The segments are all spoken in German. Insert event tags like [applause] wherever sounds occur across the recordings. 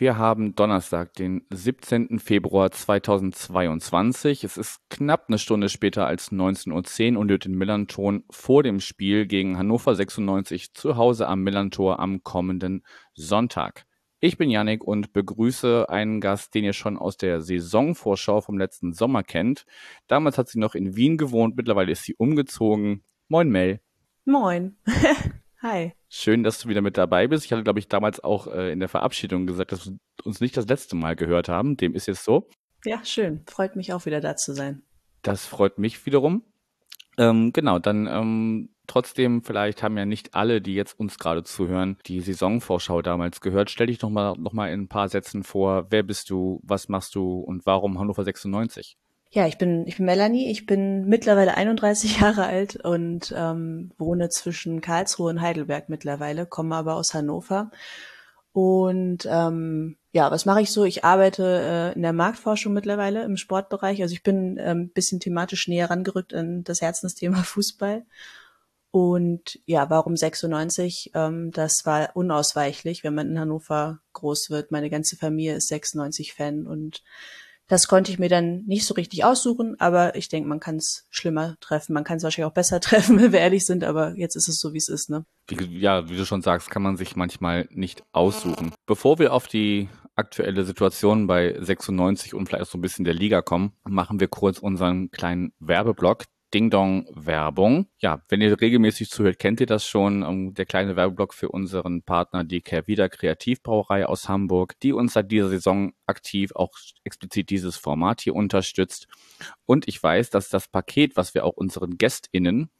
wir haben Donnerstag, den 17. Februar 2022. Es ist knapp eine Stunde später als 19.10 Uhr und wird in Millanton vor dem Spiel gegen Hannover 96 zu Hause am Millantor am kommenden Sonntag. Ich bin Yannick und begrüße einen Gast, den ihr schon aus der Saisonvorschau vom letzten Sommer kennt. Damals hat sie noch in Wien gewohnt, mittlerweile ist sie umgezogen. Moin Mel. Moin. [laughs] Hi. Schön, dass du wieder mit dabei bist. Ich hatte, glaube ich, damals auch äh, in der Verabschiedung gesagt, dass wir uns nicht das letzte Mal gehört haben. Dem ist jetzt so. Ja, schön. Freut mich auch wieder da zu sein. Das freut mich wiederum. Ähm, genau, dann ähm, trotzdem, vielleicht haben ja nicht alle, die jetzt uns gerade zuhören, die Saisonvorschau damals gehört. Stell dich doch mal, noch mal in ein paar Sätzen vor. Wer bist du? Was machst du? Und warum Hannover 96? Ja, ich bin, ich bin Melanie, ich bin mittlerweile 31 [laughs] Jahre alt und ähm, wohne zwischen Karlsruhe und Heidelberg mittlerweile, komme aber aus Hannover. Und ähm, ja, was mache ich so? Ich arbeite äh, in der Marktforschung mittlerweile im Sportbereich. Also ich bin ein ähm, bisschen thematisch näher rangerückt an das Herzensthema [laughs] Fußball. Und ja, warum 96? Ähm, das war unausweichlich, wenn man in Hannover groß wird. Meine ganze Familie ist 96-Fan und das konnte ich mir dann nicht so richtig aussuchen, aber ich denke, man kann es schlimmer treffen. Man kann es wahrscheinlich auch besser [laughs] treffen, wenn wir ehrlich sind, aber jetzt ist es so, wie es ist, ne? Wie, ja, wie du schon sagst, kann man sich manchmal nicht aussuchen. Bevor wir auf die aktuelle Situation bei 96 und vielleicht auch so ein bisschen der Liga kommen, machen wir kurz unseren kleinen Werbeblock. Ding Dong Werbung. Ja, wenn ihr regelmäßig zuhört, kennt ihr das schon. Ähm, der kleine Werbeblock für unseren Partner, die Kehrwieder Kreativbrauerei aus Hamburg, die uns seit dieser Saison aktiv auch explizit dieses Format hier unterstützt. Und ich weiß, dass das Paket, was wir auch unseren GästInnen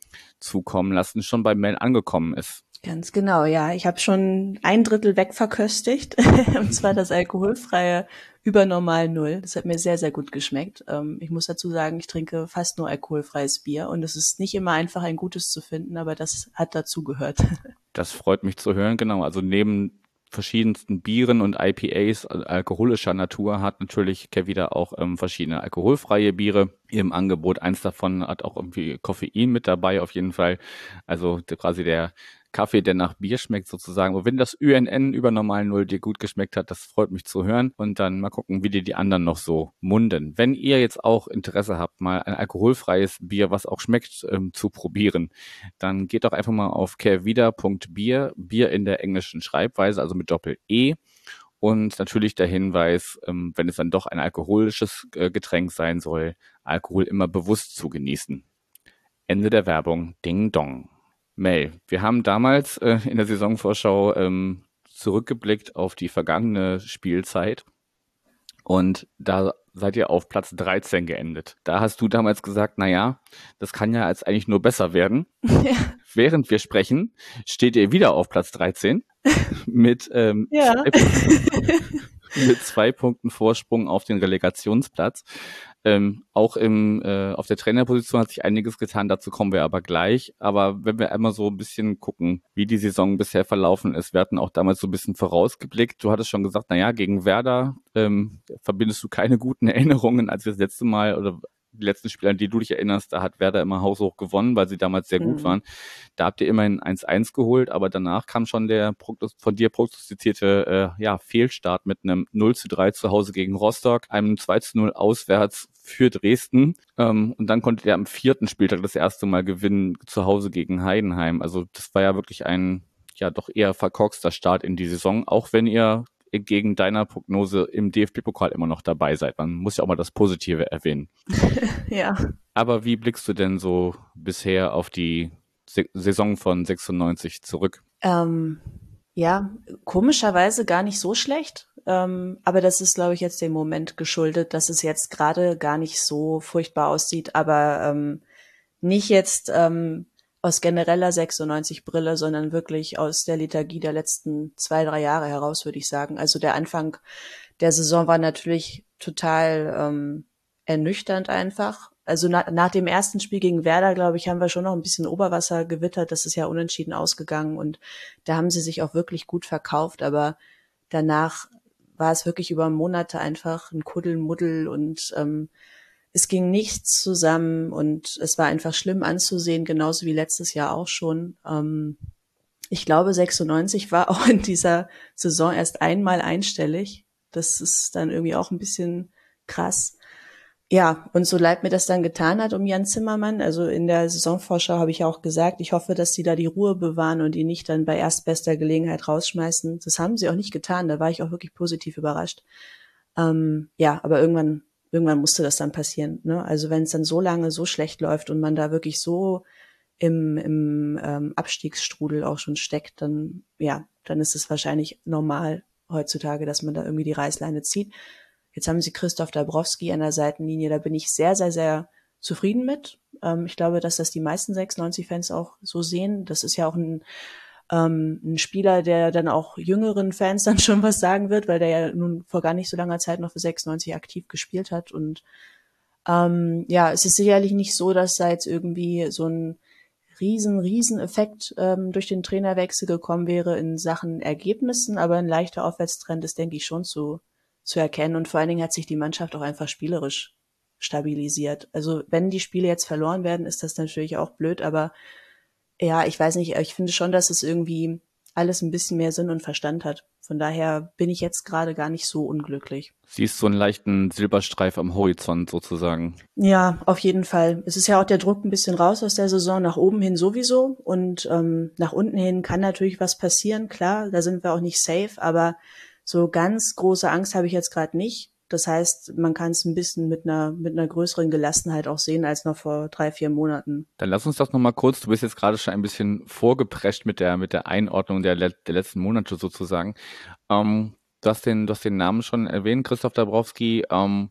zukommen lassen, schon bei Mel angekommen ist. Ganz genau, ja. Ich habe schon ein Drittel wegverköstigt, [laughs] und zwar das alkoholfreie über normal Null. Das hat mir sehr, sehr gut geschmeckt. Ähm, ich muss dazu sagen, ich trinke fast nur alkoholfreies Bier und es ist nicht immer einfach, ein gutes zu finden, aber das hat dazu gehört. [laughs] Das freut mich zu hören, genau. Also neben verschiedensten Bieren und IPAs alkoholischer Natur hat natürlich Kevida auch ähm, verschiedene alkoholfreie Biere im Angebot. Eins davon hat auch irgendwie Koffein mit dabei, auf jeden Fall. Also quasi der Kaffee, der nach Bier schmeckt sozusagen. Und wenn das UNN über normal Null dir gut geschmeckt hat, das freut mich zu hören. Und dann mal gucken, wie dir die anderen noch so munden. Wenn ihr jetzt auch Interesse habt, mal ein alkoholfreies Bier, was auch schmeckt, ähm, zu probieren, dann geht doch einfach mal auf kervida.bier, Bier in der englischen Schreibweise, also mit Doppel-E. Und natürlich der Hinweis, ähm, wenn es dann doch ein alkoholisches äh, Getränk sein soll, Alkohol immer bewusst zu genießen. Ende der Werbung. Ding Dong. Mel, wir haben damals äh, in der Saisonvorschau ähm, zurückgeblickt auf die vergangene Spielzeit und da seid ihr auf Platz 13 geendet. Da hast du damals gesagt, na ja, das kann ja als eigentlich nur besser werden. [laughs] Ja. Während wir sprechen, steht ihr wieder auf Platz 13 [laughs] mit ähm, ja. [laughs] mit zwei Punkten Vorsprung auf den Relegationsplatz. Ähm, auch im, äh, auf der Trainerposition hat sich einiges getan, dazu kommen wir aber gleich. Aber wenn wir einmal so ein bisschen gucken, wie die Saison bisher verlaufen ist, wir hatten auch damals so ein bisschen vorausgeblickt. Du hattest schon gesagt, na ja, gegen Werder ähm, verbindest du keine guten [laughs] Erinnerungen, als wir das letzte Mal oder die letzten Spiele, an die du dich erinnerst, da hat Werder immer haushoch gewonnen, weil sie damals sehr mhm. gut waren. Da habt ihr immerhin 1-1 geholt, aber danach kam schon der von dir prognostizierte äh, ja, Fehlstart mit einem 0 zu 3 zu Hause gegen Rostock, einem 2 zu 0 auswärts für Dresden. Ähm, und dann konntet ihr am vierten Spieltag das erste Mal gewinnen zu Hause gegen Heidenheim. Also das war ja wirklich ein ja doch eher verkorkster Start in die Saison, auch wenn ihr entgegen deiner Prognose im DFB-Pokal immer noch dabei seid. Man muss ja auch mal das Positive erwähnen. [laughs] ja. Aber wie blickst du denn so bisher auf die Saison von 96 zurück? Ähm, ja, komischerweise gar nicht so schlecht. Ähm, aber das ist, glaube ich, jetzt dem Moment geschuldet, dass es jetzt gerade gar nicht so furchtbar aussieht, aber ähm, nicht jetzt ähm, aus genereller 96 Brille, sondern wirklich aus der Liturgie der letzten zwei, drei Jahre heraus, würde ich sagen. Also der Anfang der Saison war natürlich total ähm, ernüchternd einfach. Also na, nach dem ersten Spiel gegen Werder, glaube ich, haben wir schon noch ein bisschen Oberwasser gewittert. Das ist ja unentschieden ausgegangen und da haben sie sich auch wirklich gut verkauft. Aber danach war es wirklich über Monate einfach ein Kuddelmuddel und ähm, es ging nichts zusammen und es war einfach schlimm anzusehen, genauso wie letztes Jahr auch schon. Ähm, ich glaube, 96 war auch in dieser Saison erst einmal einstellig. Das ist dann irgendwie auch ein bisschen krass. Ja, und so leid mir das dann getan hat um Jan Zimmermann, also in der Saisonvorschau habe ich auch gesagt, ich hoffe, dass sie da die Ruhe bewahren und ihn nicht dann bei erstbester Gelegenheit rausschmeißen. Das haben sie auch nicht getan, da war ich auch wirklich positiv überrascht. Ähm, ja, aber irgendwann, irgendwann musste das dann passieren. Ne? Also wenn es dann so lange so schlecht läuft und man da wirklich so im, im ähm, Abstiegsstrudel auch schon steckt, dann ja, dann ist es wahrscheinlich normal heutzutage, dass man da irgendwie die Reißleine zieht. Jetzt haben sie Christoph Dabrowski an der Seitenlinie, da bin ich sehr, sehr, sehr zufrieden mit. Ähm, ich glaube, dass das die meisten 96-Fans auch so sehen. Das ist ja auch ein, ähm, ein Spieler, der dann auch jüngeren Fans [laughs] dann schon was sagen wird, weil der ja nun vor gar nicht so langer Zeit noch für 96 aktiv gespielt hat. Und ähm, ja, es ist sicherlich nicht so, dass da jetzt irgendwie so ein riesen, riesen Effekt ähm, durch den Trainerwechsel gekommen wäre in Sachen Ergebnissen, aber ein leichter Aufwärtstrend ist, denke ich, schon zu, zu erkennen. Und vor allen Dingen hat sich die Mannschaft auch einfach spielerisch stabilisiert. Also wenn die Spiele jetzt verloren werden, ist das natürlich auch blöd, aber ja, ich weiß nicht, ich finde schon, dass es irgendwie alles ein bisschen mehr Sinn und Verstand hat. Von daher bin ich jetzt gerade gar nicht so unglücklich. Siehst so einen leichten Silberstreif am Horizont sozusagen. Ja, auf jeden Fall. Es ist ja auch der Druck ein bisschen raus aus der Saison, nach oben hin sowieso. Und ähm, nach unten hin kann natürlich was passieren, klar, da sind wir auch nicht safe, aber so ganz große Angst habe ich jetzt gerade nicht. Das heißt, man kann es ein bisschen mit einer, mit einer größeren Gelassenheit auch sehen als noch vor drei, vier Monaten. Dann lass uns das nochmal kurz, du bist jetzt gerade schon ein bisschen vorgeprescht mit der, mit der Einordnung der, der letzten Monate sozusagen. Ähm, du, hast den, du hast den Namen schon erwähnt, Christoph Dabrowski. Ähm,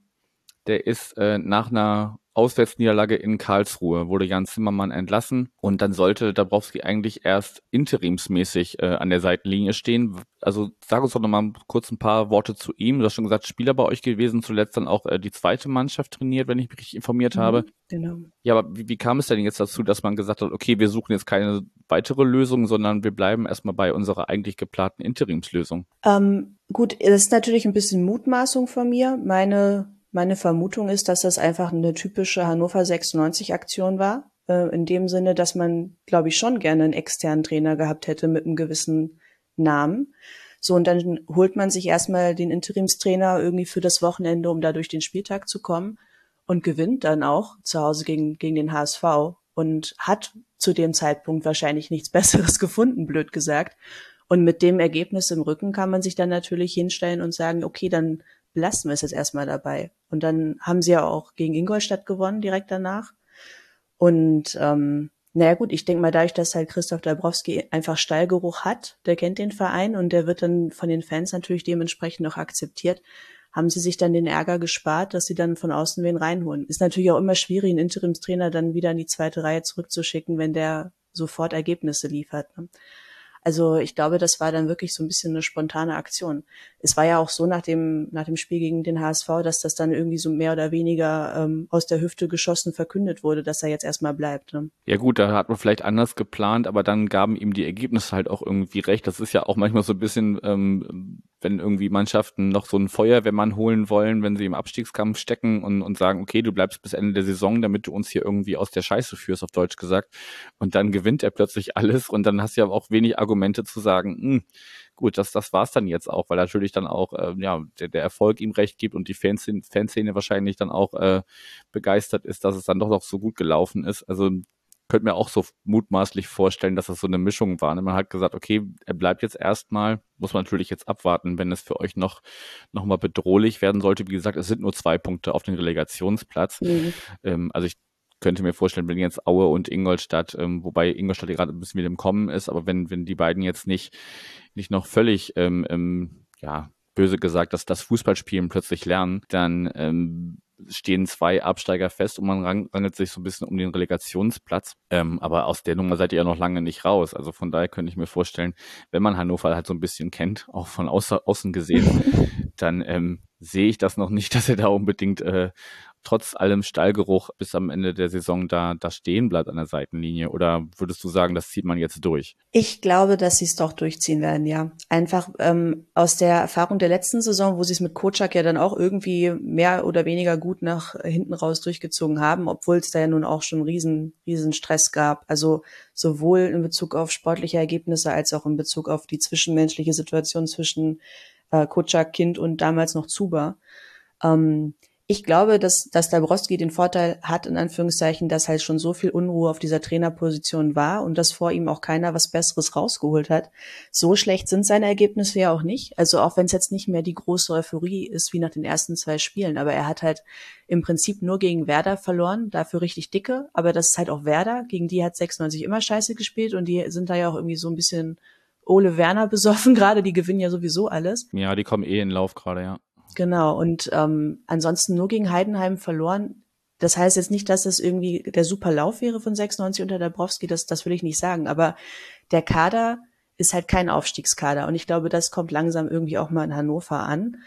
der ist äh, nach einer Auswärtsniederlage in Karlsruhe wurde Jan Zimmermann entlassen und dann sollte Dabrowski eigentlich erst interimsmäßig äh, an der Seitenlinie stehen. Also sag uns doch nochmal kurz ein paar Worte zu ihm. Du hast schon gesagt, Spieler bei euch gewesen, zuletzt dann auch äh, die zweite Mannschaft trainiert, wenn ich mich richtig informiert mhm, habe. Genau. Ja, aber wie, wie kam es denn jetzt dazu, dass man gesagt hat, okay, wir suchen jetzt keine weitere Lösung, sondern wir bleiben erstmal bei unserer eigentlich geplanten Interimslösung? Ähm, gut, das ist natürlich ein bisschen Mutmaßung von mir. Meine meine Vermutung ist, dass das einfach eine typische Hannover 96 Aktion war. Äh, in dem Sinne, dass man, glaube ich, schon gerne einen externen Trainer gehabt hätte mit einem gewissen Namen. So, und dann holt man sich erstmal den Interimstrainer irgendwie für das Wochenende, um da durch den Spieltag zu kommen und gewinnt dann auch zu Hause gegen, gegen den HSV und hat zu dem Zeitpunkt wahrscheinlich nichts [laughs] Besseres gefunden, blöd gesagt. Und mit dem Ergebnis im Rücken kann man sich dann natürlich hinstellen und sagen, okay, dann lassen wir es jetzt erstmal dabei. Und dann haben sie ja auch gegen Ingolstadt gewonnen, direkt danach. Und ähm, naja gut, ich denke mal, dadurch, dass halt Christoph Dabrowski einfach Stallgeruch hat, der kennt den Verein und der wird dann von den Fans natürlich dementsprechend auch akzeptiert, haben sie sich dann den Ärger gespart, dass sie dann von außen wen reinholen. Ist natürlich auch immer schwierig, einen Interimstrainer dann wieder in die zweite Reihe zurückzuschicken, wenn der sofort Ergebnisse liefert. Ne? Also ich glaube, das war dann wirklich so ein bisschen eine spontane Aktion. Es war ja auch so nach dem, nach dem Spiel gegen den HSV, dass das dann irgendwie so mehr oder weniger ähm, aus der Hüfte geschossen verkündet wurde, dass er jetzt erstmal bleibt. Ne? Ja gut, da hat man vielleicht anders geplant, aber dann gaben ihm die Ergebnisse halt auch irgendwie recht. Das ist ja auch manchmal so ein bisschen, ähm, wenn irgendwie Mannschaften noch so einen Feuerwehrmann holen wollen, wenn sie im Abstiegskampf stecken und, und sagen, okay, du bleibst bis Ende der Saison, damit du uns hier irgendwie aus der Scheiße führst, auf Deutsch gesagt. Und dann gewinnt er plötzlich [laughs] alles und dann hast du ja auch wenig Argumente zu sagen, mh, hm, gut, das, das war's dann jetzt auch, weil natürlich dann auch äh, ja, der, der Erfolg ihm recht gibt und die Fanszene, Fanszene wahrscheinlich dann auch äh, begeistert ist, dass es dann doch noch so gut gelaufen ist. Also könnte mir auch so mutmaßlich vorstellen, dass das so eine Mischung war. Ne? Man hat gesagt, okay, er bleibt jetzt erstmal, muss man natürlich jetzt abwarten, wenn es für euch noch, noch mal bedrohlich werden sollte. Wie gesagt, es sind nur zwei Punkte auf den Relegationsplatz. Mhm. Ähm, also ich könnte mir vorstellen, wenn jetzt Aue und Ingolstadt, ähm, wobei Ingolstadt gerade ein bisschen wieder im Kommen ist, aber wenn, wenn die beiden jetzt nicht, nicht noch völlig, ähm, ähm, ja, böse gesagt, dass das Fußballspielen plötzlich lernen, dann ähm, stehen zwei Absteiger fest und man rangelt sich so ein bisschen um den Relegationsplatz. Ähm, aber aus der Nummer seid ihr ja noch lange nicht raus. Also von daher könnte ich mir vorstellen, wenn man Hannover halt so ein bisschen kennt, auch von außen gesehen, [laughs] dann ähm, sehe ich das noch nicht, dass er da unbedingt äh, trotz allem Stallgeruch bis am Ende der Saison da, da stehen bleibt an der Seitenlinie? Oder würdest du sagen, das zieht man jetzt durch? Ich glaube, dass sie es doch durchziehen werden, ja. Einfach ähm, aus der Erfahrung der letzten Saison, wo sie es mit Kocak ja dann auch irgendwie mehr oder weniger gut nach hinten raus durchgezogen haben, obwohl es da ja nun auch schon riesen, riesen Stress gab. Also sowohl in Bezug auf sportliche Ergebnisse als auch in Bezug auf die zwischenmenschliche Situation zwischen äh, Kocak, Kind und damals noch Zuba. Ähm, ich glaube, dass, dass Dabrowski den Vorteil hat, in Anführungszeichen, dass halt schon so viel Unruhe auf dieser Trainerposition war und dass vor ihm auch keiner was Besseres rausgeholt hat. So schlecht sind seine Ergebnisse ja auch nicht. Also auch wenn es jetzt nicht mehr die große Euphorie ist wie nach den ersten zwei Spielen, aber er hat halt im Prinzip nur gegen Werder verloren, dafür richtig dicke, aber das ist halt auch Werder, gegen die hat 96 immer scheiße gespielt und die sind da ja auch irgendwie so ein bisschen Ole Werner besoffen [laughs] gerade, die gewinnen ja sowieso alles. Ja, die kommen eh in Lauf gerade, ja. Genau, und ähm, ansonsten nur gegen Heidenheim verloren. Das heißt jetzt nicht, dass das irgendwie der super Lauf wäre von 96 unter Dabrowski, das, das will ich nicht sagen. Aber der Kader ist halt kein Aufstiegskader. Und ich glaube, das kommt langsam irgendwie auch mal in Hannover an.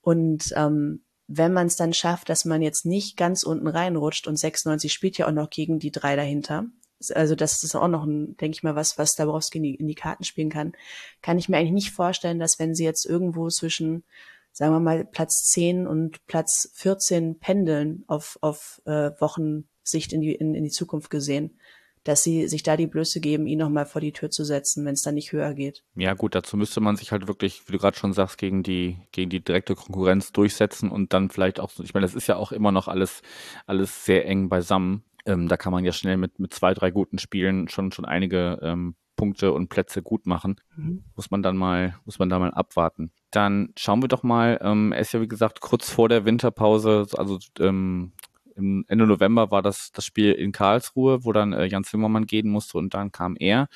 Und ähm, wenn man es dann schafft, dass man jetzt nicht ganz unten reinrutscht und 96 spielt ja auch noch gegen die drei dahinter. Also das ist auch noch ein, denke ich mal, was, was Dabrowski in die, in die Karten spielen kann. Kann ich mir eigentlich nicht vorstellen, dass wenn sie jetzt irgendwo zwischen sagen wir mal, Platz 10 und Platz 14 pendeln auf, auf äh, Wochensicht in die, in, in die Zukunft gesehen, dass sie sich da die Blöße geben, ihn nochmal vor die Tür zu setzen, wenn es dann nicht höher geht. Ja gut, dazu müsste man sich halt wirklich, wie du gerade schon sagst, gegen die, gegen die direkte Konkurrenz durchsetzen und dann vielleicht auch, ich meine, das ist ja auch immer noch alles, alles sehr eng beisammen. Ähm, da kann man ja schnell mit, mit zwei, drei guten Spielen schon, schon einige ähm, Punkte und Plätze gut machen. Mhm. Muss man dann mal, muss man da mal abwarten. Dann schauen wir doch mal, ähm, er ist ja wie gesagt kurz vor der Winterpause, also ähm, Ende November war das das Spiel in Karlsruhe, wo dann äh, Jan Zimmermann gehen musste und dann kam er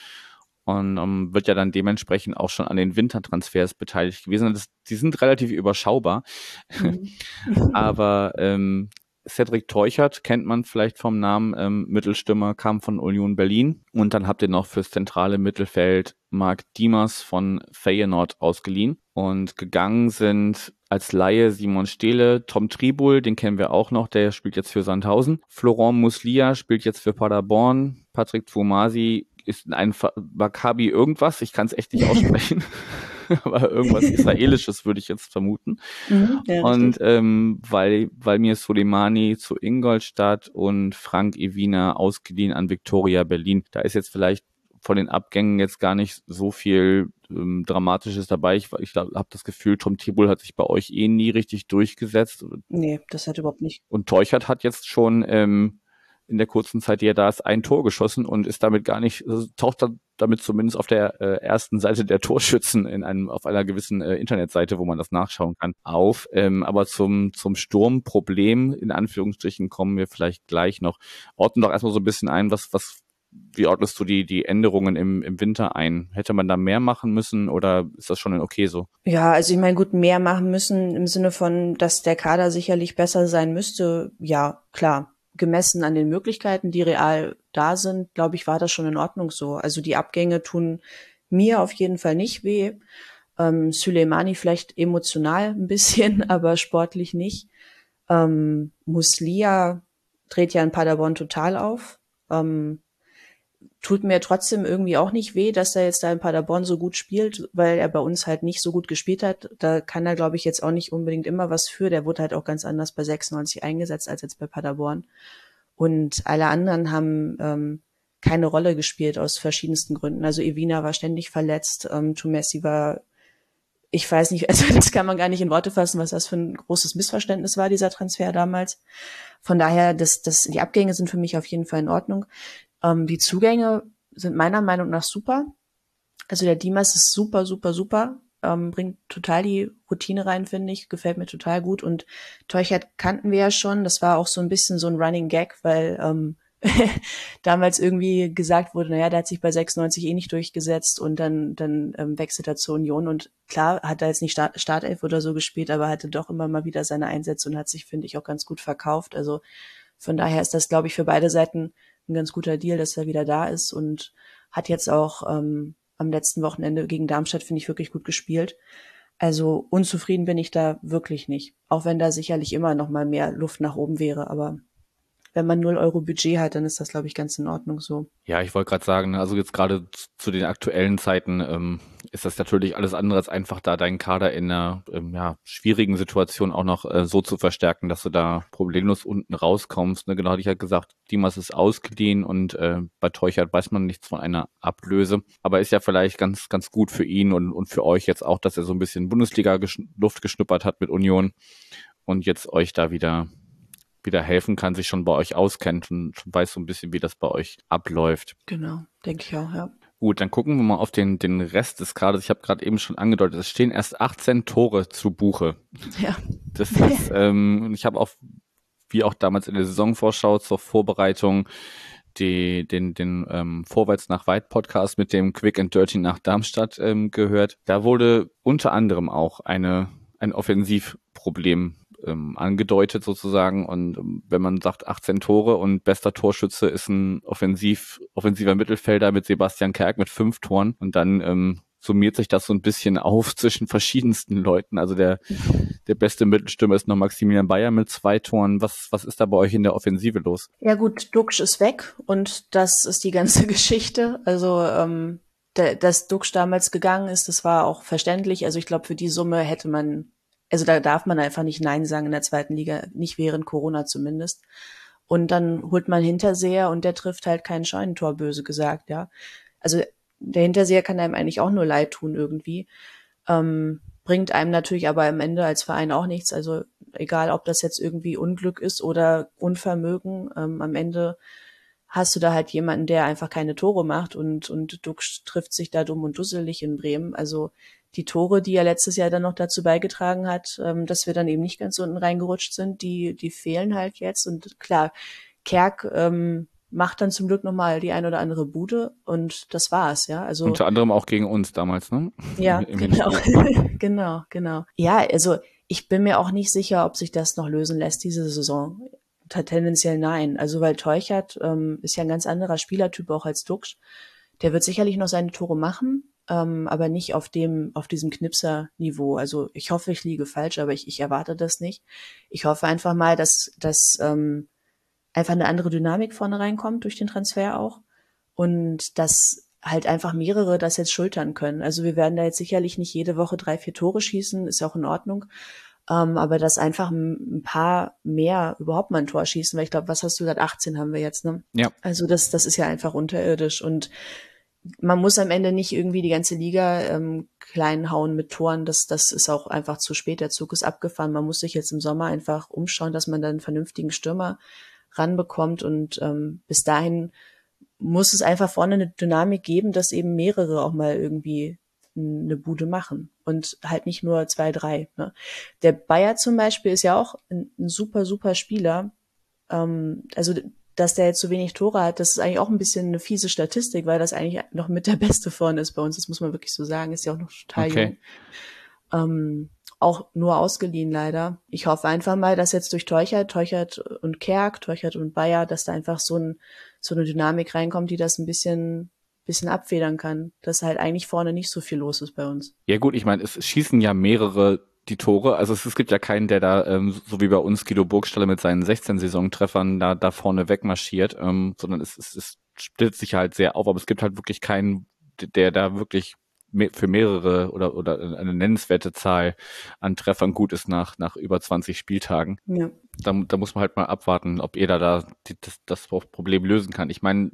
und ähm, wird ja dann dementsprechend auch schon an den Wintertransfers beteiligt gewesen. Das, die sind relativ überschaubar, mhm. [laughs] aber ähm, Cedric Teuchert kennt man vielleicht vom Namen, ähm, Mittelstürmer, kam von Union Berlin. Und dann habt ihr noch fürs zentrale Mittelfeld Marc Diemers von Feyenoord ausgeliehen. Und gegangen sind als Laie Simon Stehle, Tom Tribul, den kennen wir auch noch, der spielt jetzt für Sandhausen. Florent Muslia spielt jetzt für Paderborn. Patrick Twomasi ist ein Maccabi irgendwas, ich kann es echt nicht [laughs] aussprechen. [laughs] aber irgendwas [laughs] Israelisches würde ich jetzt vermuten. Mhm, ja, und ähm, weil, weil mir Soleimani zu Ingolstadt und Frank Evina ausgeliehen an Victoria Berlin. Da ist jetzt vielleicht von den Abgängen jetzt gar nicht so viel ähm, Dramatisches dabei. Ich, ich habe das Gefühl, Tom Tibul hat sich bei euch eh nie richtig durchgesetzt. Nee, das hat überhaupt nicht. Und Teuchert hat jetzt schon ähm, in der kurzen Zeit, die er da ist, ein Tor geschossen und ist damit gar nicht, also taucht damit zumindest auf der äh, ersten Seite der [laughs] Torschützen in einem, auf einer gewissen äh, Internetseite, wo man das nachschauen kann, auf. Ähm, aber zum, zum Sturmproblem, in Anführungsstrichen, kommen wir vielleicht gleich noch. Orten doch erstmal so ein bisschen ein, was, was, wie ordnest du die, die Änderungen im, im Winter ein? Hätte man da mehr machen müssen oder ist das schon okay so? Ja, also ich meine, gut, mehr machen müssen im Sinne von, dass der Kader sicherlich besser sein müsste. Ja, klar gemessen an den Möglichkeiten, die real da sind, glaube ich, war das schon in Ordnung so. Also die Abgänge tun mir auf jeden Fall nicht weh. Ähm, Suleimani vielleicht emotional ein bisschen, [laughs] aber sportlich nicht. Ähm, Muslia dreht ja in Paderborn total auf. Ähm, tut mir trotzdem irgendwie auch nicht weh, dass er jetzt da in Paderborn so gut spielt, weil er bei uns halt nicht so gut gespielt hat. Da kann er, glaube ich, jetzt auch nicht unbedingt immer was für. Der wurde halt auch ganz anders bei 96 eingesetzt als jetzt bei Paderborn. Und alle anderen haben ähm, keine Rolle gespielt aus verschiedensten Gründen. Also Evina war ständig verletzt, ähm, Tumessi war, ich weiß nicht, [laughs] also das kann man gar nicht in Worte fassen, was das für ein großes Missverständnis war, dieser Transfer damals. Von daher, das, das, die Abgänge sind für mich auf jeden Fall in Ordnung. Ähm, die Zugänge sind meiner Meinung nach super. Also der Dimas ist super, super, super. Ähm, bringt total die Routine rein, finde ich. Gefällt mir total gut. Und Teuchert kannten wir ja schon. Das war auch so ein bisschen so ein Running Gag, weil ähm, [laughs] damals irgendwie gesagt wurde, naja, der hat sich bei 96 eh nicht durchgesetzt und dann, dann ähm, wechselt er zur Union. Und klar hat er jetzt nicht Start Startelf oder so gespielt, aber hatte doch immer mal wieder seine Einsätze und hat sich, finde ich, auch ganz gut verkauft. Also von daher ist das, glaube ich, für beide Seiten ein ganz guter Deal, dass er wieder da ist und hat jetzt auch ähm, am letzten Wochenende gegen Darmstadt, finde ich, wirklich gut gespielt. Also unzufrieden bin ich da wirklich nicht. Auch wenn da sicherlich immer noch mal mehr Luft nach oben wäre, aber wenn man 0 Euro Budget hat, dann ist das, glaube ich, ganz in Ordnung so. Ja, ich wollte gerade sagen, ne, also jetzt gerade zu den aktuellen Zeiten ähm, ist das natürlich alles andere als einfach, da deinen Kader in einer ähm, ja, schwierigen Situation auch noch äh, so zu verstärken, dass du da problemlos unten rauskommst. Ne? Genau hatte ich ja gesagt, Dimas ist ausgeliehen und äh, bei Teuchert weiß man nichts von einer Ablöse. Aber ist ja vielleicht ganz, ganz gut für ihn und, und für euch jetzt auch, dass er so ein bisschen Bundesliga-Luft geschnuppert hat mit Union und jetzt euch da wieder wieder helfen kann, sich schon bei euch auskennt und schon weiß so ein bisschen, wie das bei euch abläuft. Genau, denke ich auch, ja. Gut, dann gucken wir mal auf den, den Rest des Kaders. Ich habe gerade eben schon angedeutet, es stehen erst 18 Tore zu Buche. [laughs] Ja. Das ist, ähm, ich habe auch, wie auch damals in der Saisonvorschau zur Vorbereitung, die, den, den ähm, Vorwärts nach Weit Podcast mit dem Quick and Dirty nach Darmstadt ähm, gehört. Da wurde unter anderem auch eine, ein Offensivproblem ähm, angedeutet sozusagen. Und ähm, wenn man sagt 18 Tore und bester Torschütze ist ein offensiv, offensiver Mittelfelder mit Sebastian Kerk mit fünf Toren und dann ähm, summiert sich das so ein bisschen auf [laughs] zwischen verschiedensten Leuten. Also der, der beste Mittelstürmer ist noch Maximilian Bayer mit zwei Toren. Was, was ist da bei euch in der Offensive los? Ja gut, Duxch ist weg und das ist die ganze [laughs] Geschichte. Also ähm, dass Duxch damals gegangen ist, das war auch verständlich. Also ich glaube, für die Summe hätte man also da darf man einfach nicht Nein sagen in der zweiten Liga, nicht während Corona zumindest. Und dann holt man Hinterseher und der trifft halt kein Scheunentor, böse gesagt, ja. Also der Hinterseher kann einem eigentlich auch nur leid tun irgendwie. Ähm, bringt einem natürlich aber am Ende als Verein auch nichts. Also egal, ob das jetzt irgendwie Unglück ist oder Unvermögen, ähm, am Ende hast du da halt jemanden, der einfach keine Tore macht und, und Dux trifft sich da dumm und dusselig in Bremen. Also die Tore, die er letztes Jahr dann noch dazu beigetragen hat, ähm, dass wir dann eben nicht ganz unten reingerutscht sind, die, die fehlen halt jetzt. Und klar, Kerk ähm, macht dann zum Glück nochmal die ein oder andere Bude und das war's, ja. Also unter anderem auch gegen uns damals, ne? Ja, genau, [laughs] genau, genau. Ja, also ich bin mir auch nicht sicher, ob sich das noch lösen lässt diese Saison. Tendenziell nein. Also weil Teuchert ähm, ist ja ein ganz anderer Spielertyp auch als Duxch. Der wird sicherlich noch seine Tore machen, ähm, aber nicht auf dem, auf diesem Knipser-Niveau. Also ich hoffe, ich liege falsch, aber ich, ich erwarte das nicht. Ich hoffe einfach mal, dass, dass ähm, einfach eine andere Dynamik vorne reinkommt durch den Transfer auch und dass halt einfach mehrere das jetzt schultern können. Also wir werden da jetzt sicherlich nicht jede Woche drei, vier Tore schießen, ist ja auch in Ordnung. Ähm, aber dass einfach ein, paar mehr überhaupt mal ein Tor schießen, weil ich glaube, was hast du gesagt, 18 haben wir jetzt, ne? Ja. Also das, das ist ja einfach unterirdisch und man muss am Ende nicht irgendwie die ganze Liga ähm, klein hauen mit Toren. Das, das ist auch einfach zu spät. Der Zug ist abgefahren. Man muss sich jetzt im Sommer einfach umschauen, dass man dann einen vernünftigen Stürmer ranbekommt. Und ähm, bis dahin muss es einfach vorne eine Dynamik geben, dass eben mehrere auch mal irgendwie eine Bude machen und halt nicht nur zwei, drei. Ne? Der Bayer zum Beispiel ist ja auch ein, ein super, super Spieler. Ähm, also dass der jetzt so wenig Tore hat, das ist eigentlich auch ein bisschen eine fiese Statistik, weil das eigentlich noch mit der Beste vorne ist bei uns. Das muss man wirklich so sagen. Ist ja auch noch total okay. jung. Ähm, auch nur ausgeliehen leider. Ich hoffe einfach mal, dass jetzt durch Teuchert, Teuchert und Kerk, Teuchert und Bayer, dass da einfach so, ein, so eine Dynamik reinkommt, die das ein bisschen bisschen abfedern kann, dass halt eigentlich vorne nicht so viel los ist bei uns. Ja gut, ich meine, es schießen ja mehrere die Tore. Also es, es gibt ja keinen, der da, ähm, so wie bei uns Guido Burgstaller mit seinen 16 Saisontreffern da, da vorne wegmarschiert, ähm, sondern es, es, es splittet sich halt sehr auf, aber es gibt halt wirklich keinen, der da wirklich für mehrere oder, oder eine nennenswerte Zahl an Treffern gut ist nach, nach über 20 Spieltagen. Ja. Da, da muss man halt mal abwarten, ob ihr da, die, das, das Problem lösen kann. Ich meine,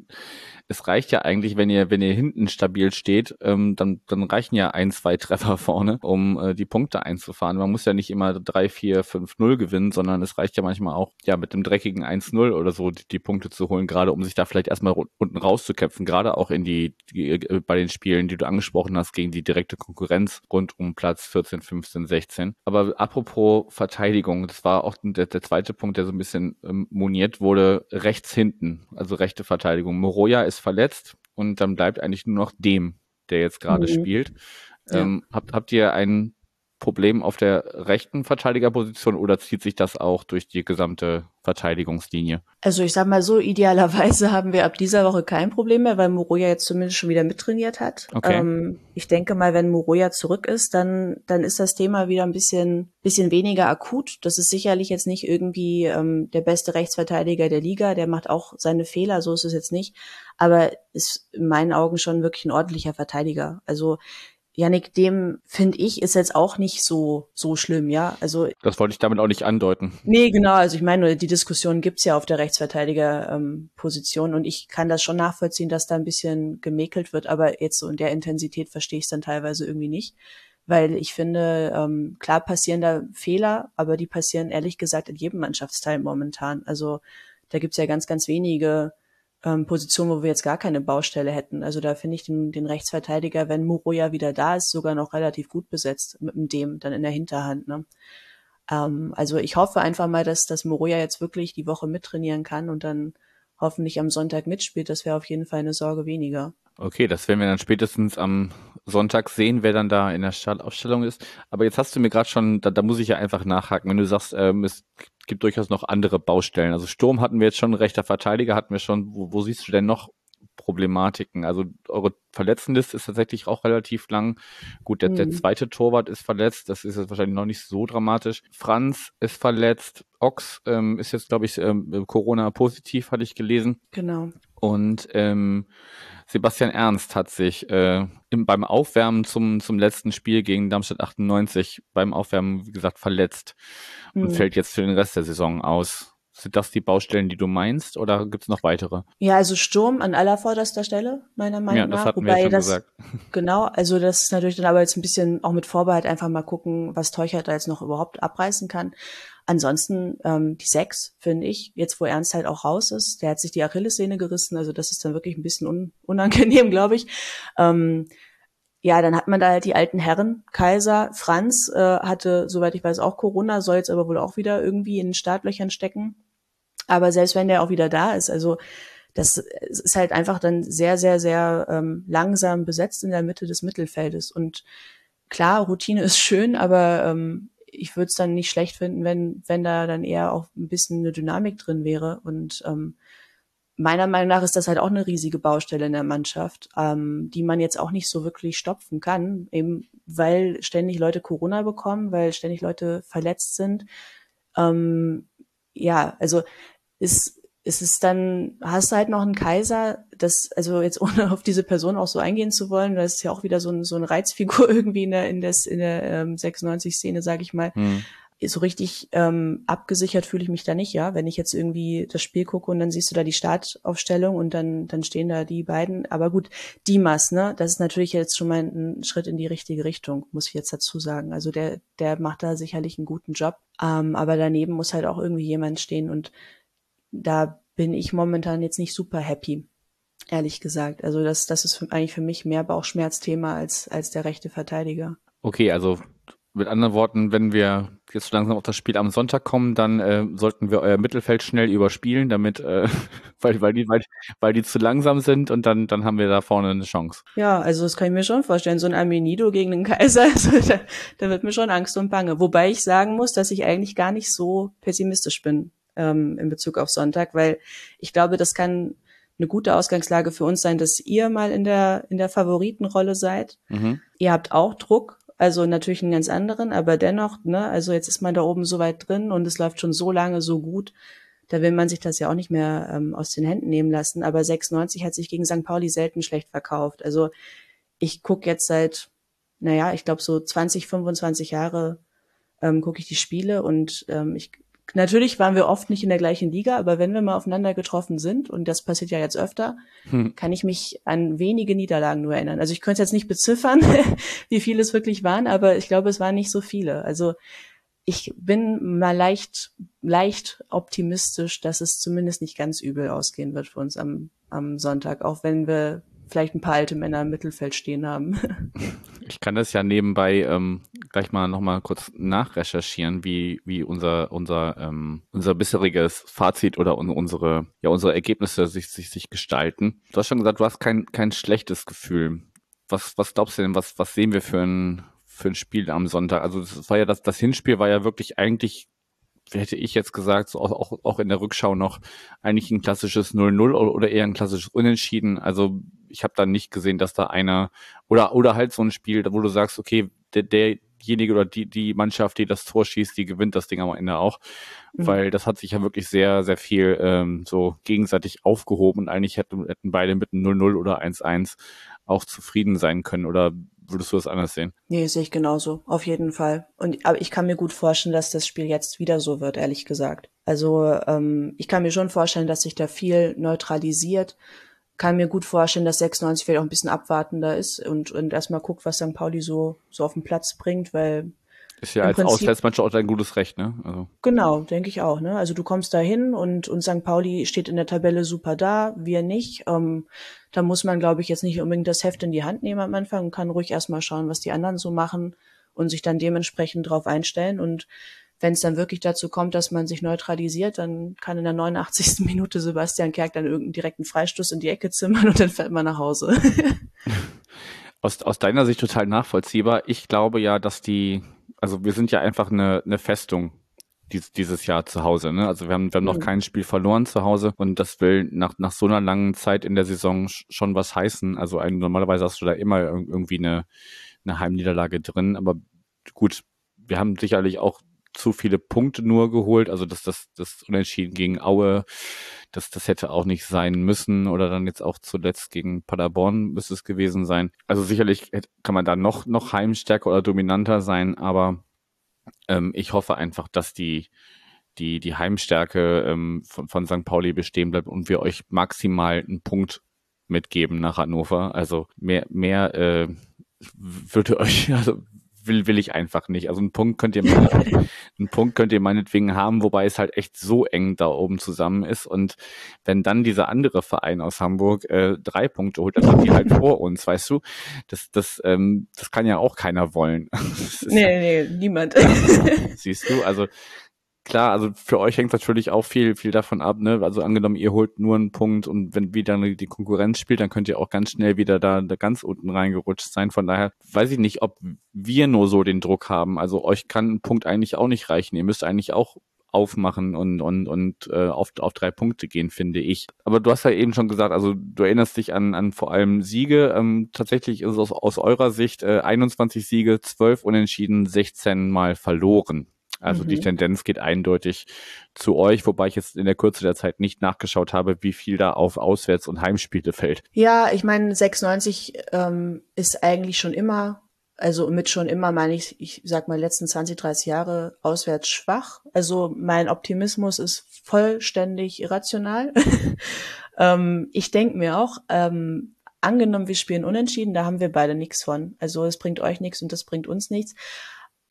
es reicht ja eigentlich, wenn ihr, wenn ihr hinten stabil steht, ähm, dann, dann reichen ja ein, zwei Treffer [laughs] vorne, um äh, die Punkte einzufahren. Man muss ja nicht immer drei, vier, fünf, null gewinnen, sondern es reicht ja manchmal auch, ja, mit dem dreckigen 1-0 oder so die, die, Punkte zu holen, gerade um sich da vielleicht erstmal unten rauszukämpfen, gerade auch in die, die, äh, bei den Spielen, die du angesprochen hast, gegen die direkte Konkurrenz rund um Platz 14, 15, 16. Aber apropos Verteidigung, das war auch der, der zweite Punkt, der so ein bisschen ähm, moniert wurde, rechts hinten, also rechte Verteidigung. Moroja ist verletzt und dann bleibt eigentlich nur noch dem, der jetzt gerade mhm. spielt. Ähm, ja. habt, habt ihr einen Problem auf der rechten Verteidigerposition oder zieht sich das auch durch die gesamte Verteidigungslinie? Also ich sag mal so, idealerweise haben wir ab dieser Woche kein Problem mehr, weil Moroja jetzt zumindest schon wieder mittrainiert hat. Okay. Ähm, ich denke mal, wenn Moroja zurück ist, dann, dann ist das Thema wieder ein bisschen, bisschen weniger akut. Das ist sicherlich jetzt nicht irgendwie ähm, der beste Rechtsverteidiger der Liga, der macht auch seine Fehler, so ist es jetzt nicht. Aber ist in meinen Augen schon wirklich ein ordentlicher Verteidiger. Also Yannick, dem finde ich, ist jetzt auch nicht so, so schlimm, ja. Also. Das wollte ich damit auch nicht andeuten. Nee, genau. Also ich meine, die Diskussion gibt's ja auf der Rechtsverteidiger-Position ähm, und ich kann das schon nachvollziehen, dass da ein bisschen gemäkelt wird, aber jetzt so in der Intensität verstehe ich es dann teilweise irgendwie nicht. Weil ich finde, ähm, klar passieren da Fehler, aber die passieren ehrlich gesagt in jedem Mannschaftsteil momentan. Also da gibt's ja ganz, ganz wenige ähm, Position, wo wir jetzt gar keine Baustelle hätten. Also da finde ich den, den Rechtsverteidiger, wenn Muro ja wieder da ist, sogar noch relativ gut besetzt mit dem dann in der Hinterhand. Ne? Ähm, also ich hoffe einfach mal, dass, dass Moroja jetzt wirklich die Woche mittrainieren kann und dann hoffentlich am Sonntag mitspielt. Das wäre auf jeden Fall eine Sorge weniger. Okay, das werden wir dann spätestens am Sonntag sehen, wer dann da in der Startaufstellung ist. Aber jetzt hast du mir gerade schon, da, da muss ich ja einfach nachhaken, wenn du sagst, ähm, es gibt durchaus noch andere Baustellen. Also Sturm hatten wir jetzt schon, rechter Verteidiger hatten wir schon. Wo, wo siehst du denn noch Problematiken? Also eure Verletztenliste ist tatsächlich auch relativ lang. Gut, der, mhm. der zweite Torwart ist verletzt, das ist jetzt wahrscheinlich noch nicht so dramatisch. Franz ist verletzt, Ox ähm, ist jetzt, glaube ich, ähm, Corona-positiv, hatte ich gelesen. Genau. Und ähm, Sebastian Ernst hat sich äh, im, beim Aufwärmen zum, zum letzten Spiel gegen Darmstadt 98 beim Aufwärmen, wie gesagt, verletzt und mhm. fällt jetzt für den Rest der Saison aus. Sind das die Baustellen, die du meinst, oder gibt es noch weitere? Ja, also Sturm an allervorderster Stelle, meiner Meinung nach. Ja, das hatten Wobei wir schon das, gesagt. [laughs] Genau, also das ist natürlich dann aber jetzt ein bisschen auch mit Vorbehalt einfach mal gucken, was Teuchert da jetzt noch überhaupt abreißen kann. Ansonsten ähm, die sechs, finde ich, jetzt wo Ernst halt auch raus ist, der hat sich die Achillessehne gerissen, also das ist dann wirklich ein bisschen un [laughs] unangenehm, glaube ich. Ähm, ja, dann hat man da halt die alten Herren. Kaiser, Franz äh, hatte, soweit ich weiß, auch Corona, soll jetzt aber wohl auch wieder irgendwie in den Startlöchern stecken. Aber selbst wenn der auch wieder da ist, also das ist halt einfach dann sehr, sehr, sehr ähm, langsam besetzt in der Mitte des Mittelfeldes. Und klar, Routine ist schön, aber ähm, ich würde es dann nicht schlecht finden, wenn, wenn da dann eher auch ein bisschen eine Dynamik drin wäre. Und ähm, meiner Meinung nach ist das halt auch eine riesige Baustelle in der Mannschaft, ähm, die man jetzt auch nicht so wirklich stopfen kann, eben weil ständig Leute Corona bekommen, weil ständig Leute verletzt sind. Ähm, ja, also ist ist es dann, hast du halt noch einen Kaiser, das, also jetzt ohne auf diese Person auch so eingehen zu wollen, das ist ja auch wieder so, ein, so eine Reizfigur [laughs] irgendwie in der, in, des, in der ähm, 96-Szene, sag ich mal. Hm so richtig ähm, abgesichert fühle ich mich da nicht, ja. Wenn ich jetzt irgendwie das Spiel gucke und dann siehst du da die Startaufstellung und dann, dann stehen da die beiden. Aber gut, Dimas, ne, das ist natürlich jetzt schon mal ein Schritt in die richtige Richtung, muss ich jetzt dazu sagen. Also der, der macht da sicherlich einen guten Job. Ähm, aber daneben muss halt auch irgendwie jemand stehen und da bin ich momentan jetzt nicht super happy. Ehrlich gesagt. Also das, das ist eigentlich für mich mehr Bauchschmerzthema als, als der rechte Verteidiger. Okay, also mit anderen Worten, wenn wir jetzt so langsam auf das Spiel am Sonntag kommen, dann äh, sollten wir euer Mittelfeld schnell überspielen, damit, äh, [laughs] weil, weil, die, weil, weil die zu langsam sind und dann, dann haben wir da vorne eine Chance. Ja, also das kann ich mir schon vorstellen. So ein Aminido gegen den Kaiser, [laughs] also da, da wird mir schon Angst und Bange. Wobei ich sagen muss, dass ich eigentlich gar nicht so pessimistisch bin ähm, in Bezug auf Sonntag, weil ich glaube, das kann eine gute Ausgangslage für uns sein, dass ihr mal in der, in der Favoritenrolle seid. Mhm. Ihr habt auch Druck, also natürlich einen ganz anderen, aber dennoch, ne, also jetzt ist man da oben so weit drin und es läuft schon so lange so gut. Da will man sich das ja auch nicht mehr ähm, aus den Händen nehmen lassen. Aber 96 hat sich gegen St. Pauli selten schlecht verkauft. Also ich gucke jetzt seit, naja, ich glaube so 20, 25 Jahre ähm, gucke ich die Spiele und ähm, ich Natürlich waren wir oft nicht in der gleichen Liga, aber wenn wir mal aufeinander getroffen sind, und das passiert ja jetzt öfter, hm. kann ich mich an wenige Niederlagen nur erinnern. Also ich könnte jetzt nicht beziffern, [laughs] wie viele es wirklich waren, aber ich glaube, es waren nicht so viele. Also ich bin mal leicht, leicht optimistisch, dass es zumindest nicht ganz übel ausgehen wird für uns am, am Sonntag, auch wenn wir vielleicht ein paar alte Männer im Mittelfeld stehen haben. [laughs] Ich kann das ja nebenbei ähm, gleich mal nochmal kurz nachrecherchieren, wie, wie unser, unser, ähm, unser bisheriges Fazit oder un unsere, ja, unsere Ergebnisse sich, sich, sich gestalten. Du hast schon gesagt, du hast kein, kein schlechtes Gefühl. Was, was glaubst du denn, was, was sehen wir für ein, für ein Spiel am Sonntag. Also das war ja das, das Hinspiel war ja wirklich eigentlich hätte ich jetzt gesagt, so auch, auch in der Rückschau noch eigentlich ein klassisches 0-0 oder eher ein klassisches Unentschieden. Also ich habe da nicht gesehen, dass da einer oder oder halt so ein Spiel, wo du sagst, okay, der, derjenige oder die die Mannschaft, die das Tor schießt, die gewinnt das Ding am Ende auch, mhm. weil das hat sich ja wirklich sehr sehr viel ähm, so gegenseitig aufgehoben und eigentlich hätten, hätten beide mit einem 0-0 oder 1-1 auch zufrieden sein können oder würdest du das anders sehen? Nee, sehe ich genauso, auf jeden Fall. Und aber ich kann mir gut vorstellen, dass das Spiel jetzt wieder so wird, ehrlich gesagt. Also ähm, ich kann mir schon vorstellen, dass sich da viel neutralisiert. Kann mir gut vorstellen, dass 96 vielleicht auch ein bisschen abwartender ist und, und erstmal guckt, was St. Pauli so, so auf den Platz bringt, weil ist ja als Prinzip, Auswärtsmannschaft auch dein gutes Recht, ne? Also. Genau, denke ich auch. Ne? Also du kommst da hin und, und St. Pauli steht in der Tabelle super da, wir nicht. Ähm, da muss man, glaube ich, jetzt nicht unbedingt das Heft in die Hand nehmen am Anfang und kann ruhig erstmal schauen, was die anderen so machen und sich dann dementsprechend drauf einstellen. Und wenn es dann wirklich dazu kommt, dass man sich neutralisiert, dann kann in der 89. [laughs] Minute Sebastian Kerk dann irgendeinen direkten Freistoß in die Ecke zimmern und dann fährt man nach Hause. [laughs] aus, aus deiner Sicht total nachvollziehbar. Ich glaube ja, dass die also wir sind ja einfach eine, eine Festung dies, dieses Jahr zu Hause. Ne? Also wir haben, wir haben noch mhm. kein Spiel verloren zu Hause und das will nach, nach so einer langen Zeit in der Saison schon was heißen. Also ein, normalerweise hast du da immer irgendwie eine, eine Heimniederlage drin, aber gut, wir haben sicherlich auch zu viele Punkte nur geholt. Also dass das, das Unentschieden gegen Aue, das, das hätte auch nicht sein müssen oder dann jetzt auch zuletzt gegen Paderborn müsste es gewesen sein. Also sicherlich kann man da noch, noch heimstärker oder dominanter sein, aber ähm, ich hoffe einfach, dass die, die, die Heimstärke ähm, von, von St. Pauli bestehen bleibt und wir euch maximal einen Punkt mitgeben nach Hannover. Also mehr, mehr äh, würde euch, [laughs] also will, will ich einfach nicht. Also einen Punkt könnt ihr einen [laughs] Punkt könnt ihr meinetwegen haben, wobei es halt echt so eng da oben zusammen ist. Und wenn dann dieser andere Verein aus Hamburg äh, drei Punkte holt, dann sind die halt [laughs] vor uns, weißt du? Das, das, ähm, das kann ja auch keiner wollen. [laughs] nee, nee, niemand. siehst du, also klar, also für euch hängt natürlich auch viel, viel davon ab, ne? Also angenommen, ihr holt nur einen Punkt und wenn wieder die Konkurrenz spielt, dann könnt ihr auch ganz schnell wieder da, da ganz unten reingerutscht sein. Von daher weiß ich nicht, ob wir nur so den Druck haben. Also euch kann ein Punkt eigentlich auch nicht reichen. Ihr müsst eigentlich auch aufmachen und und und äh, auf auf drei Punkte gehen, finde ich. Aber du hast ja eben schon gesagt, also du erinnerst dich an an vor allem Siege. Ähm, tatsächlich ist es aus, aus eurer Sicht äh, 21 Siege, 12 Unentschieden, 16 Mal verloren. Also mhm. die Tendenz geht eindeutig zu euch, wobei ich jetzt in der Kürze der Zeit nicht nachgeschaut habe, wie viel da auf Auswärts- und Heimspiele fällt. Ja, ich meine, 96 ähm, ist eigentlich schon immer, also mit schon immer meine ich, ich sag mal, letzten 20, 30 Jahre auswärts schwach. Also mein Optimismus ist vollständig irrational. [laughs] ähm, ich denke mir auch, ähm, angenommen, wir spielen unentschieden, da haben wir beide nichts von. Also es bringt euch nichts und das bringt uns nichts.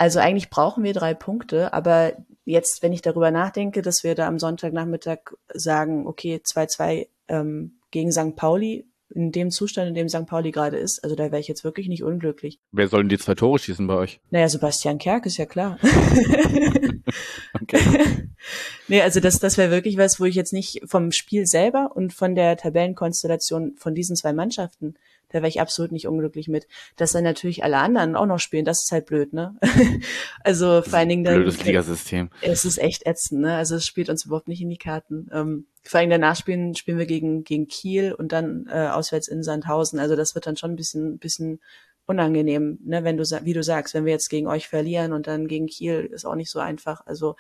Also eigentlich brauchen wir drei Punkte, aber jetzt, wenn ich darüber nachdenke, dass wir da am Sonntagnachmittag sagen, okay, 2-2 ähm, gegen St. Pauli, in dem Zustand, in dem St. Pauli gerade ist, also da wäre ich jetzt wirklich nicht unglücklich. Wer soll denn die zwei Tore schießen bei euch? Naja, Sebastian Kerk ist ja klar. [laughs] okay. [laughs] nee, also das, das wäre wirklich was, wo ich jetzt nicht vom Spiel selber und von der Tabellenkonstellation von diesen zwei Mannschaften da wäre ich absolut nicht unglücklich mit. Dass dann natürlich alle anderen auch noch spielen, das ist halt blöd, ne? [laughs] also vor allen Dingen dann. Blödes Ligasystem. Es ist echt ätzend, ne? Also es spielt uns überhaupt nicht in die Karten. Ähm, vor allem danach spielen, spielen wir gegen, gegen Kiel und dann äh, auswärts in Sandhausen. Also das wird dann schon ein bisschen, bisschen unangenehm, ne, wenn du, wie du sagst, wenn wir jetzt gegen euch verlieren und dann gegen Kiel ist auch nicht so einfach. Also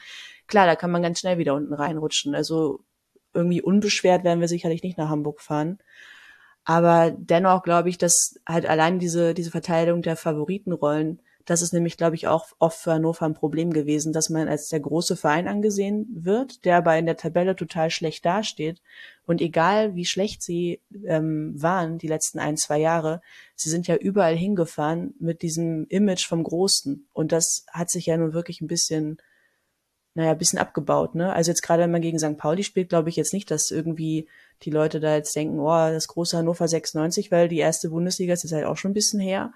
klar, da kann man ganz schnell wieder unten reinrutschen. Also irgendwie unbeschwert werden wir sicherlich nicht nach Hamburg fahren. Aber dennoch glaube ich, dass halt allein diese, diese Verteilung der Favoritenrollen, das ist nämlich, glaube ich, auch oft für Hannover ein Problem gewesen, dass man als der große Verein angesehen wird, der aber in der Tabelle total schlecht dasteht. Und egal wie schlecht sie ähm, waren die letzten ein, zwei Jahre, sie sind ja überall hingefahren mit diesem Image vom Großen. Und das hat sich ja nun wirklich ein bisschen naja, bisschen abgebaut, ne? Also jetzt gerade, wenn man gegen St. Pauli spielt, glaube ich jetzt nicht, dass irgendwie die Leute da jetzt denken, oh, das große Hannover 96, weil die erste Bundesliga ist jetzt halt auch schon ein bisschen her.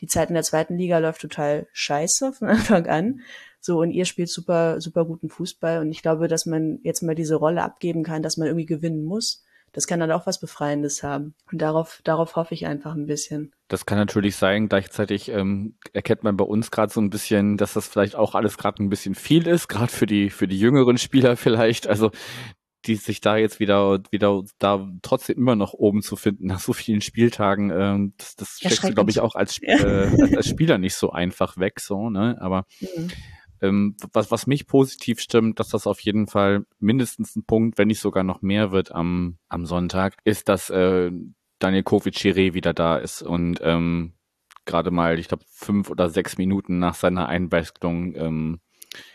Die Zeit in der zweiten Liga läuft total scheiße von [laughs] Anfang an. So, und ihr spielt super, super guten Fußball. Und ich glaube, dass man jetzt mal diese Rolle abgeben kann, dass man irgendwie gewinnen muss. Das kann dann auch was Befreiendes haben. Und darauf, darauf hoffe ich einfach ein bisschen. Das kann natürlich sein. Gleichzeitig ähm, erkennt man bei uns gerade so ein bisschen, dass das vielleicht auch alles gerade ein bisschen viel ist, gerade für die für die jüngeren Spieler vielleicht. Also die sich da jetzt wieder wieder da trotzdem immer noch oben zu finden nach so vielen Spieltagen, ähm, das, das steckst du glaube ich auch als, äh, als, als Spieler nicht so einfach weg, so ne. Aber mhm. Ähm, was was mich positiv stimmt, dass das auf jeden Fall mindestens ein Punkt, wenn nicht sogar noch mehr wird am am Sonntag, ist, dass äh, Daniel Kovic-Chiré wieder da ist und ähm, gerade mal, ich glaube, fünf oder sechs Minuten nach seiner Einwechslung ähm,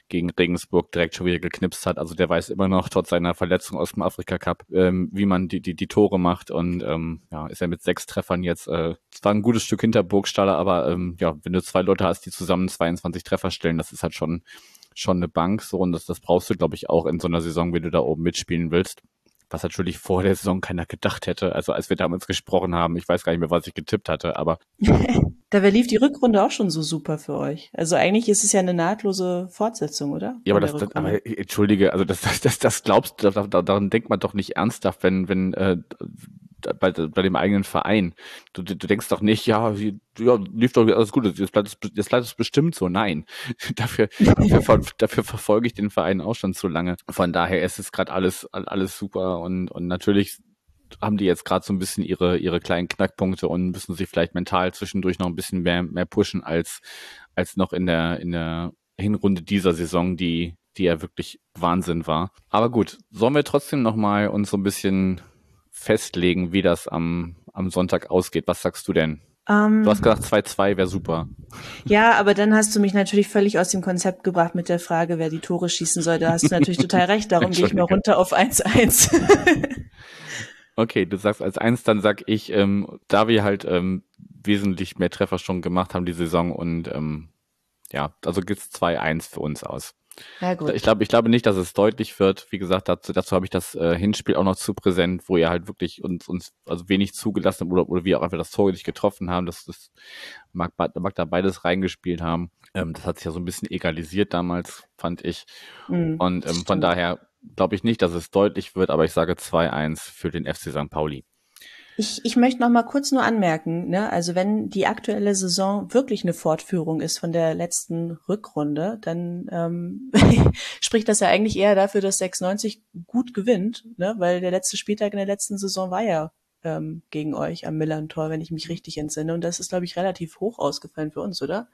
gegen Regensburg direkt schon wieder geknipst hat. Also der weiß immer noch, trotz seiner Verletzung aus dem Afrika Cup, ähm, wie man die, die, die Tore macht. Und ähm, ja, ist er mit sechs Treffern jetzt äh, zwar ein gutes Stück hinter Burgstaller, aber ähm, ja, wenn du zwei Leute hast, die zusammen 22 Treffer stellen, das ist halt schon schon eine Bank so und das, das brauchst du, glaube ich, auch in so einer Saison, wenn du da oben mitspielen willst was natürlich vor der Saison keiner gedacht hätte. Also als wir damals gesprochen haben, ich weiß gar nicht mehr, was ich getippt hatte, aber. [laughs] Dabei lief die Rückrunde auch schon so super für euch. Also eigentlich ist es ja eine nahtlose Fortsetzung, oder? Ja, aber das, das aber, entschuldige, also das, das, das, das glaubst du, daran denkt man doch nicht ernsthaft, wenn, wenn äh, bei, bei dem eigenen Verein. Du, du denkst doch nicht, ja, ja, lief doch alles gut, jetzt bleibt es, jetzt bleibt es bestimmt so. Nein, [laughs] dafür, dafür, [laughs] dafür verfolge ich den Verein auch schon zu lange. Von daher ist es gerade alles, alles super und, und natürlich haben die jetzt gerade so ein bisschen ihre, ihre kleinen Knackpunkte und müssen sich vielleicht mental zwischendurch noch ein bisschen mehr, mehr pushen als, als noch in der, in der Hinrunde dieser Saison, die, die ja wirklich Wahnsinn war. Aber gut, sollen wir trotzdem noch mal uns so ein bisschen festlegen, wie das am, am Sonntag ausgeht. Was sagst du denn? Um, ähm, du hast gesagt, 2-2 wäre super. Ja, aber dann hast du mich natürlich völlig aus dem Konzept gebracht mit der Frage, wer die Tore schießen soll. Da hast du natürlich total recht. Darum gehe ich mal runter auf 1-1. [laughs] [laughs] okay, du sagst als 1, dann sag ich, ähm, da wir halt ähm, wesentlich mehr Treffer schon gemacht haben die Saison und ähm, ja, also geht's 2-1 für uns aus. Ja, gut. Ich glaube, ich glaube nicht, dass es deutlich wird. Wie gesagt, dazu, dazu habe ich das äh, Hinspiel auch noch zu präsent, wo ihr halt wirklich uns, uns also wenig zugelassen habt oder, oder wir auch einfach das Tor nicht getroffen haben. Das, das mag, mag da beides reingespielt haben. Ähm, das hat sich ja so ein bisschen egalisiert damals, fand ich. Mhm, Und ähm, von daher glaube ich nicht, dass es deutlich wird, aber ich sage 2-1 für den FC St. Pauli. Ich, ich möchte noch mal kurz nur anmerken, ne, also wenn die aktuelle Saison wirklich eine Fortführung ist von der letzten Rückrunde, dann ähm, [laughs] spricht das ja eigentlich eher dafür, dass 96 gut gewinnt, ne, weil der letzte Spieltag in der letzten Saison war ja ähm, gegen euch am Millern-Tor, wenn ich mich richtig entsinne. Und das ist, glaube ich, relativ hoch ausgefallen für uns, oder?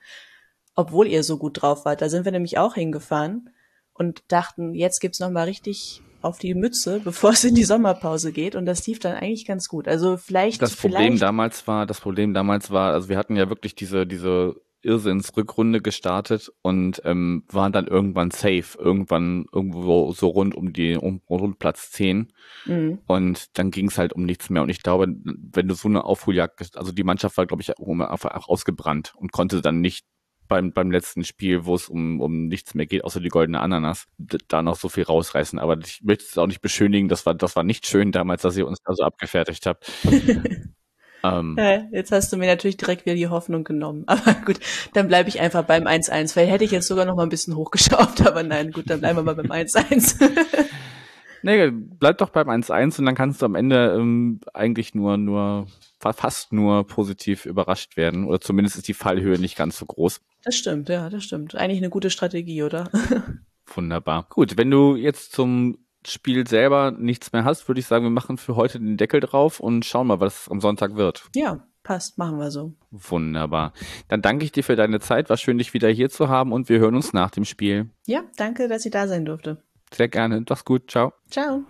Obwohl ihr so gut drauf wart. Da sind wir nämlich auch hingefahren und dachten, jetzt gibt's noch mal richtig auf die Mütze, [laughs] bevor es in die Sommerpause geht. Und das lief dann eigentlich ganz gut. Also vielleicht. Das Problem vielleicht damals war, das Problem damals war, also wir hatten ja wirklich diese, diese Irrsinnsrückrunde gestartet und ähm, waren dann irgendwann safe, irgendwann irgendwo so rund um die um, rund Platz 10 mhm. und dann ging es halt um nichts mehr und ich glaube, wenn du so eine Aufholjagd, also die Mannschaft war glaube ich einfach ausgebrannt und konnte dann nicht beim, beim letzten Spiel, wo es um, um nichts mehr geht, außer die goldene Ananas, da noch so viel rausreißen. Aber ich möchte es auch nicht beschönigen, das war, das war nicht schön damals, dass ihr uns da so abgefertigt habt. [laughs] ähm, ja, jetzt hast du mir natürlich direkt wieder die Hoffnung genommen. [laughs] Aber gut, dann bleibe ich einfach beim 1-1, weil hätte ich jetzt sogar noch mal ein bisschen hochgeschraubt, [laughs] aber nein, gut, dann bleiben wir mal beim 1-1. Nee, bleib doch beim 1-1 und dann kannst du am Ende ähm, eigentlich nur, nur, fast nur positiv überrascht werden. Oder zumindest ist die Fallhöhe nicht ganz so groß. Das stimmt, ja, das stimmt. Eigentlich eine gute Strategie, oder? [laughs] Wunderbar. Gut, wenn du jetzt zum Spiel selber nichts mehr hast, würde ich sagen, wir machen für heute den Deckel drauf und schauen mal, was am Sonntag wird. Ja, passt, machen wir so. Wunderbar. Dann danke ich dir für deine Zeit. War schön, dich wieder hier zu haben und wir hören uns nach dem Spiel. Ja, danke, dass ich da sein durfte. Sehr gerne. Mach's gut. Ciao. Ciao.